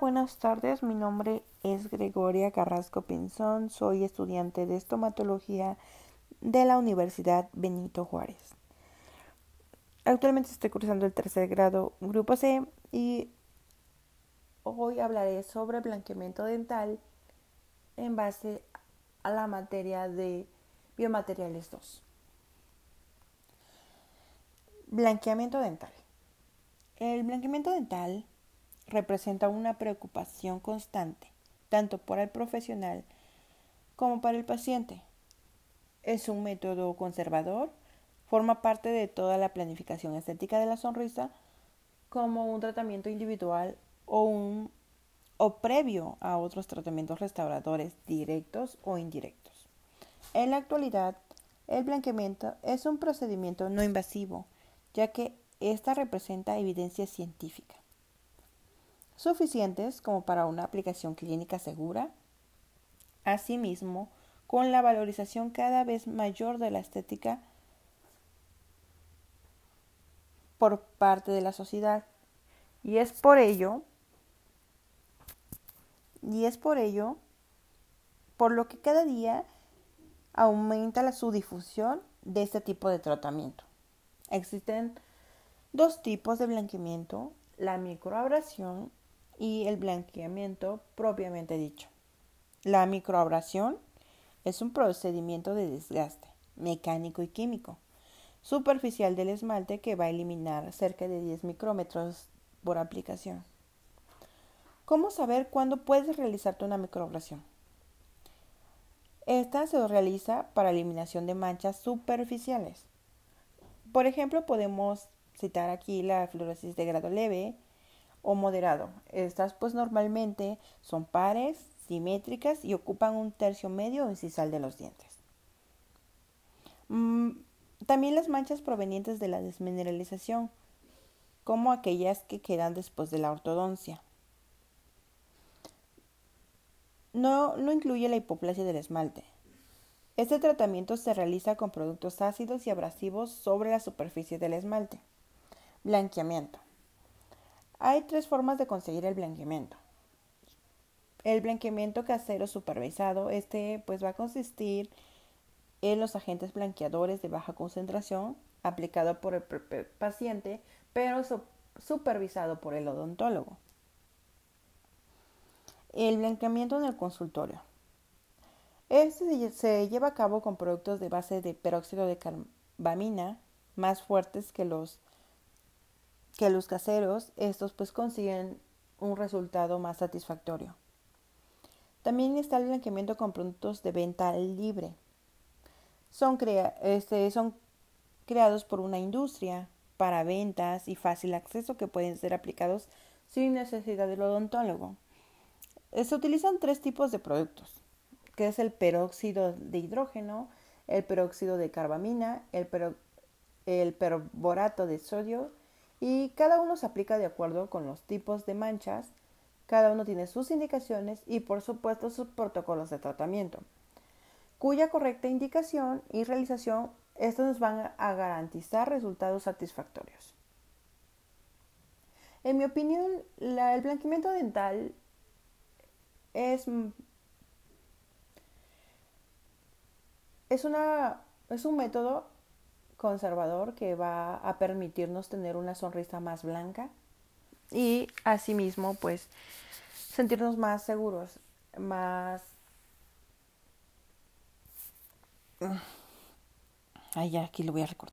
Buenas tardes. Mi nombre es Gregoria Carrasco Pinzón. Soy estudiante de estomatología de la Universidad Benito Juárez. Actualmente estoy cursando el tercer grado Grupo C y hoy hablaré sobre blanqueamiento dental en base a la materia de biomateriales 2. Blanqueamiento dental. El blanqueamiento dental representa una preocupación constante, tanto para el profesional como para el paciente. Es un método conservador, forma parte de toda la planificación estética de la sonrisa como un tratamiento individual o un o previo a otros tratamientos restauradores directos o indirectos. En la actualidad, el blanqueamiento es un procedimiento no invasivo, ya que ésta representa evidencia científica suficientes como para una aplicación clínica segura. Asimismo, con la valorización cada vez mayor de la estética por parte de la sociedad. Y es por ello, y es por ello, por lo que cada día aumenta la, su difusión de este tipo de tratamiento. Existen dos tipos de blanqueamiento, la microabrasión y el blanqueamiento propiamente dicho. La microabrasión es un procedimiento de desgaste mecánico y químico superficial del esmalte que va a eliminar cerca de 10 micrómetros por aplicación. ¿Cómo saber cuándo puedes realizarte una microabrasión? Esta se realiza para eliminación de manchas superficiales. Por ejemplo, podemos citar aquí la fluorosis de grado leve, o moderado. Estas pues normalmente son pares, simétricas y ocupan un tercio medio incisal de los dientes. Mm, también las manchas provenientes de la desmineralización, como aquellas que quedan después de la ortodoncia. No, no incluye la hipoplasia del esmalte. Este tratamiento se realiza con productos ácidos y abrasivos sobre la superficie del esmalte. Blanqueamiento. Hay tres formas de conseguir el blanqueamiento. El blanqueamiento casero supervisado, este pues va a consistir en los agentes blanqueadores de baja concentración aplicado por el paciente, pero supervisado por el odontólogo. El blanqueamiento en el consultorio. Este se lleva a cabo con productos de base de peróxido de carbamina más fuertes que los que los caseros, estos pues consiguen un resultado más satisfactorio. También está el blanqueamiento con productos de venta libre. Son, este, creados por una industria para ventas y fácil acceso que pueden ser aplicados sin necesidad del odontólogo. Eh, se utilizan tres tipos de productos, que es el peróxido de hidrógeno, el peróxido de carbamina, el, el perborato de sodio y cada uno se aplica de acuerdo con los tipos de manchas, cada uno tiene sus indicaciones y por supuesto sus protocolos de tratamiento, cuya correcta indicación y realización estos nos van a garantizar resultados satisfactorios. En mi opinión, el blanqueamiento dental es, es, una, es un método conservador que va a permitirnos tener una sonrisa más blanca y asimismo pues sentirnos más seguros, más... Ay, aquí lo voy a recortar.